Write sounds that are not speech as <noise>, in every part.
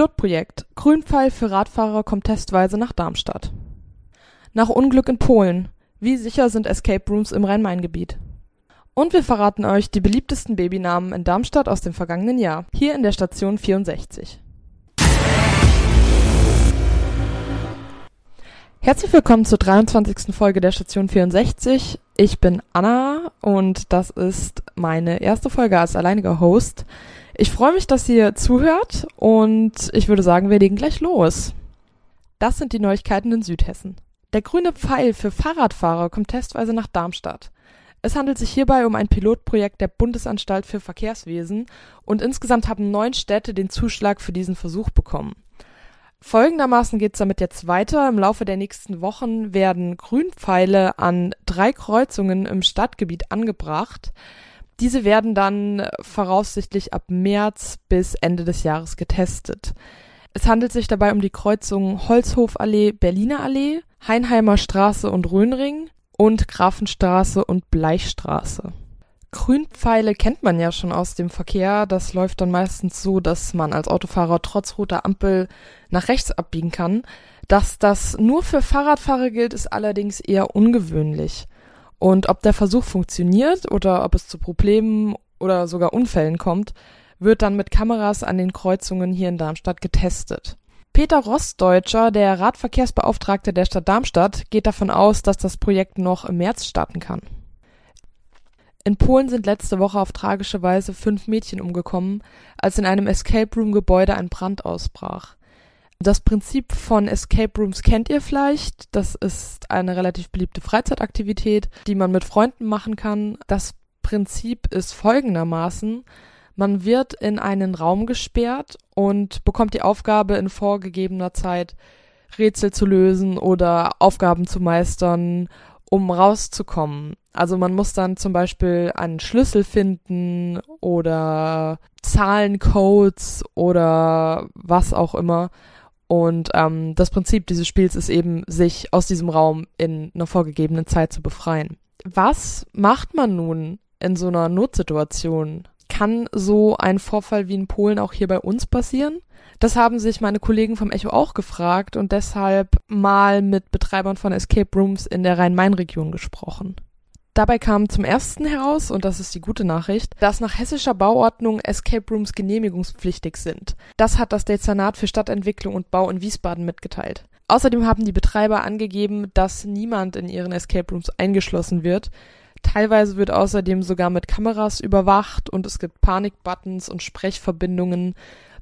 Pilotprojekt. Grünpfeil für Radfahrer kommt testweise nach Darmstadt. Nach Unglück in Polen. Wie sicher sind Escape Rooms im Rhein-Main-Gebiet? Und wir verraten euch die beliebtesten Babynamen in Darmstadt aus dem vergangenen Jahr. Hier in der Station 64. Herzlich willkommen zur 23. Folge der Station 64. Ich bin Anna und das ist meine erste Folge als alleiniger Host. Ich freue mich, dass ihr zuhört und ich würde sagen, wir legen gleich los. Das sind die Neuigkeiten in Südhessen. Der grüne Pfeil für Fahrradfahrer kommt testweise nach Darmstadt. Es handelt sich hierbei um ein Pilotprojekt der Bundesanstalt für Verkehrswesen und insgesamt haben neun Städte den Zuschlag für diesen Versuch bekommen. Folgendermaßen geht es damit jetzt weiter. Im Laufe der nächsten Wochen werden Grünpfeile an drei Kreuzungen im Stadtgebiet angebracht. Diese werden dann voraussichtlich ab März bis Ende des Jahres getestet. Es handelt sich dabei um die Kreuzungen Holzhofallee, Berliner Allee, Heinheimer Straße und Röhnring und Grafenstraße und Bleichstraße. Grünpfeile kennt man ja schon aus dem Verkehr. Das läuft dann meistens so, dass man als Autofahrer trotz roter Ampel nach rechts abbiegen kann. Dass das nur für Fahrradfahrer gilt, ist allerdings eher ungewöhnlich. Und ob der Versuch funktioniert oder ob es zu Problemen oder sogar Unfällen kommt, wird dann mit Kameras an den Kreuzungen hier in Darmstadt getestet. Peter Rostdeutscher, der Radverkehrsbeauftragte der Stadt Darmstadt, geht davon aus, dass das Projekt noch im März starten kann. In Polen sind letzte Woche auf tragische Weise fünf Mädchen umgekommen, als in einem Escape Room Gebäude ein Brand ausbrach. Das Prinzip von Escape Rooms kennt ihr vielleicht. Das ist eine relativ beliebte Freizeitaktivität, die man mit Freunden machen kann. Das Prinzip ist folgendermaßen. Man wird in einen Raum gesperrt und bekommt die Aufgabe, in vorgegebener Zeit Rätsel zu lösen oder Aufgaben zu meistern, um rauszukommen. Also man muss dann zum Beispiel einen Schlüssel finden oder Zahlencodes oder was auch immer. Und ähm, das Prinzip dieses Spiels ist eben, sich aus diesem Raum in einer vorgegebenen Zeit zu befreien. Was macht man nun in so einer Notsituation? kann so ein Vorfall wie in Polen auch hier bei uns passieren? Das haben sich meine Kollegen vom Echo auch gefragt und deshalb mal mit Betreibern von Escape Rooms in der Rhein-Main-Region gesprochen. Dabei kam zum ersten heraus, und das ist die gute Nachricht, dass nach hessischer Bauordnung Escape Rooms genehmigungspflichtig sind. Das hat das Dezernat für Stadtentwicklung und Bau in Wiesbaden mitgeteilt. Außerdem haben die Betreiber angegeben, dass niemand in ihren Escape Rooms eingeschlossen wird, Teilweise wird außerdem sogar mit Kameras überwacht und es gibt Panikbuttons und Sprechverbindungen.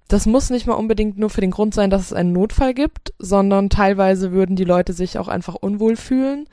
Das muss nicht mal unbedingt nur für den Grund sein, dass es einen Notfall gibt, sondern teilweise würden die Leute sich auch einfach unwohl fühlen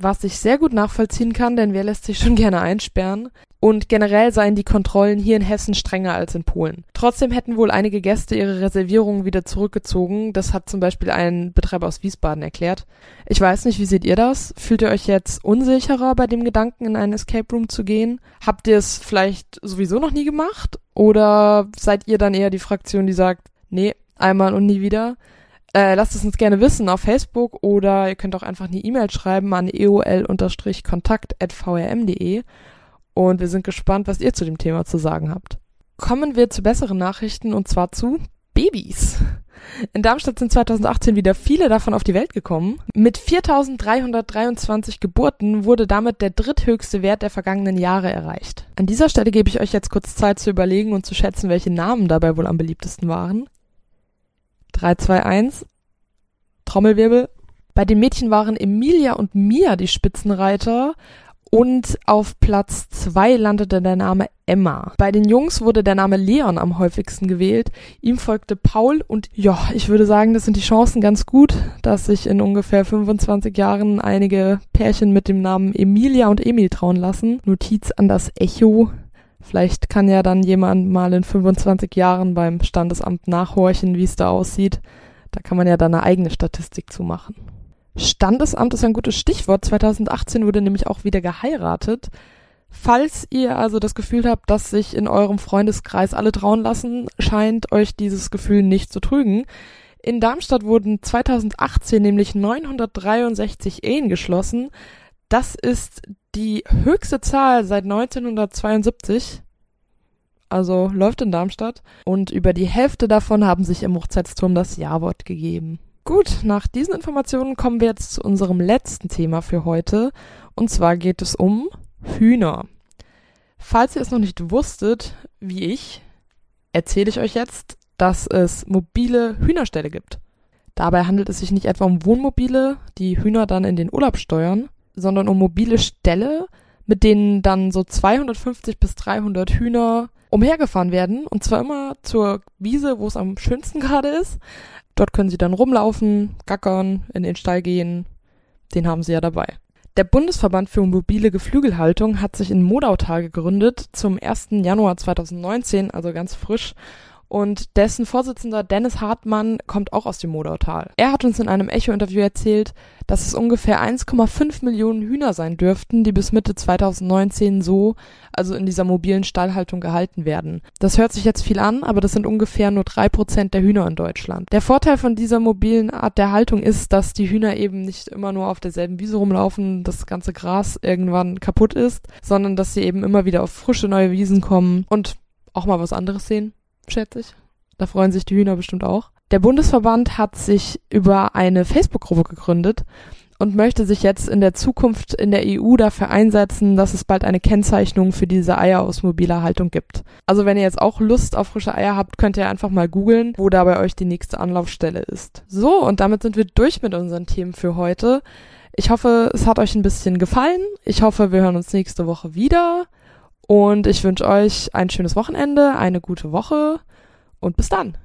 was ich sehr gut nachvollziehen kann, denn wer lässt sich schon <laughs> gerne einsperren? Und generell seien die Kontrollen hier in Hessen strenger als in Polen. Trotzdem hätten wohl einige Gäste ihre Reservierungen wieder zurückgezogen. Das hat zum Beispiel ein Betreiber aus Wiesbaden erklärt. Ich weiß nicht, wie seht ihr das? Fühlt ihr euch jetzt unsicherer bei dem Gedanken, in einen Escape Room zu gehen? Habt ihr es vielleicht sowieso noch nie gemacht? Oder seid ihr dann eher die Fraktion, die sagt, nee, einmal und nie wieder? Äh, lasst es uns gerne wissen auf Facebook oder ihr könnt auch einfach eine E-Mail schreiben an eol-kontakt.vrm.de und wir sind gespannt, was ihr zu dem Thema zu sagen habt. Kommen wir zu besseren Nachrichten und zwar zu Babys. In Darmstadt sind 2018 wieder viele davon auf die Welt gekommen. Mit 4.323 Geburten wurde damit der dritthöchste Wert der vergangenen Jahre erreicht. An dieser Stelle gebe ich euch jetzt kurz Zeit zu überlegen und zu schätzen, welche Namen dabei wohl am beliebtesten waren. 3, 2, 1. Trommelwirbel. Bei den Mädchen waren Emilia und Mia die Spitzenreiter und auf Platz 2 landete der Name Emma. Bei den Jungs wurde der Name Leon am häufigsten gewählt. Ihm folgte Paul und ja, ich würde sagen, das sind die Chancen ganz gut, dass sich in ungefähr 25 Jahren einige Pärchen mit dem Namen Emilia und Emil trauen lassen. Notiz an das Echo. Vielleicht kann ja dann jemand mal in 25 Jahren beim Standesamt nachhorchen, wie es da aussieht. Da kann man ja dann eine eigene Statistik zu machen. Standesamt ist ein gutes Stichwort. 2018 wurde nämlich auch wieder geheiratet. Falls ihr also das Gefühl habt, dass sich in eurem Freundeskreis alle trauen lassen, scheint euch dieses Gefühl nicht zu trügen. In Darmstadt wurden 2018 nämlich 963 Ehen geschlossen. Das ist die höchste Zahl seit 1972. also läuft in Darmstadt. Und über die Hälfte davon haben sich im Hochzeitsturm das Ja-Wort gegeben. Gut, nach diesen Informationen kommen wir jetzt zu unserem letzten Thema für heute. Und zwar geht es um Hühner. Falls ihr es noch nicht wusstet, wie ich, erzähle ich euch jetzt, dass es mobile Hühnerställe gibt. Dabei handelt es sich nicht etwa um Wohnmobile, die Hühner dann in den Urlaub steuern, sondern um mobile Ställe, mit denen dann so 250 bis 300 Hühner umhergefahren werden und zwar immer zur Wiese, wo es am schönsten gerade ist. Dort können sie dann rumlaufen, gackern, in den Stall gehen. Den haben sie ja dabei. Der Bundesverband für mobile Geflügelhaltung hat sich in Modautal gegründet zum 1. Januar 2019, also ganz frisch und dessen Vorsitzender Dennis Hartmann kommt auch aus dem Modautal. Er hat uns in einem Echo-Interview erzählt, dass es ungefähr 1,5 Millionen Hühner sein dürften, die bis Mitte 2019 so, also in dieser mobilen Stallhaltung gehalten werden. Das hört sich jetzt viel an, aber das sind ungefähr nur drei Prozent der Hühner in Deutschland. Der Vorteil von dieser mobilen Art der Haltung ist, dass die Hühner eben nicht immer nur auf derselben Wiese rumlaufen, das ganze Gras irgendwann kaputt ist, sondern dass sie eben immer wieder auf frische neue Wiesen kommen und auch mal was anderes sehen schätze ich. Da freuen sich die Hühner bestimmt auch. Der Bundesverband hat sich über eine Facebook-Gruppe gegründet und möchte sich jetzt in der Zukunft in der EU dafür einsetzen, dass es bald eine Kennzeichnung für diese Eier aus mobiler Haltung gibt. Also wenn ihr jetzt auch Lust auf frische Eier habt, könnt ihr einfach mal googeln, wo da bei euch die nächste Anlaufstelle ist. So, und damit sind wir durch mit unseren Themen für heute. Ich hoffe, es hat euch ein bisschen gefallen. Ich hoffe, wir hören uns nächste Woche wieder. Und ich wünsche euch ein schönes Wochenende, eine gute Woche und bis dann.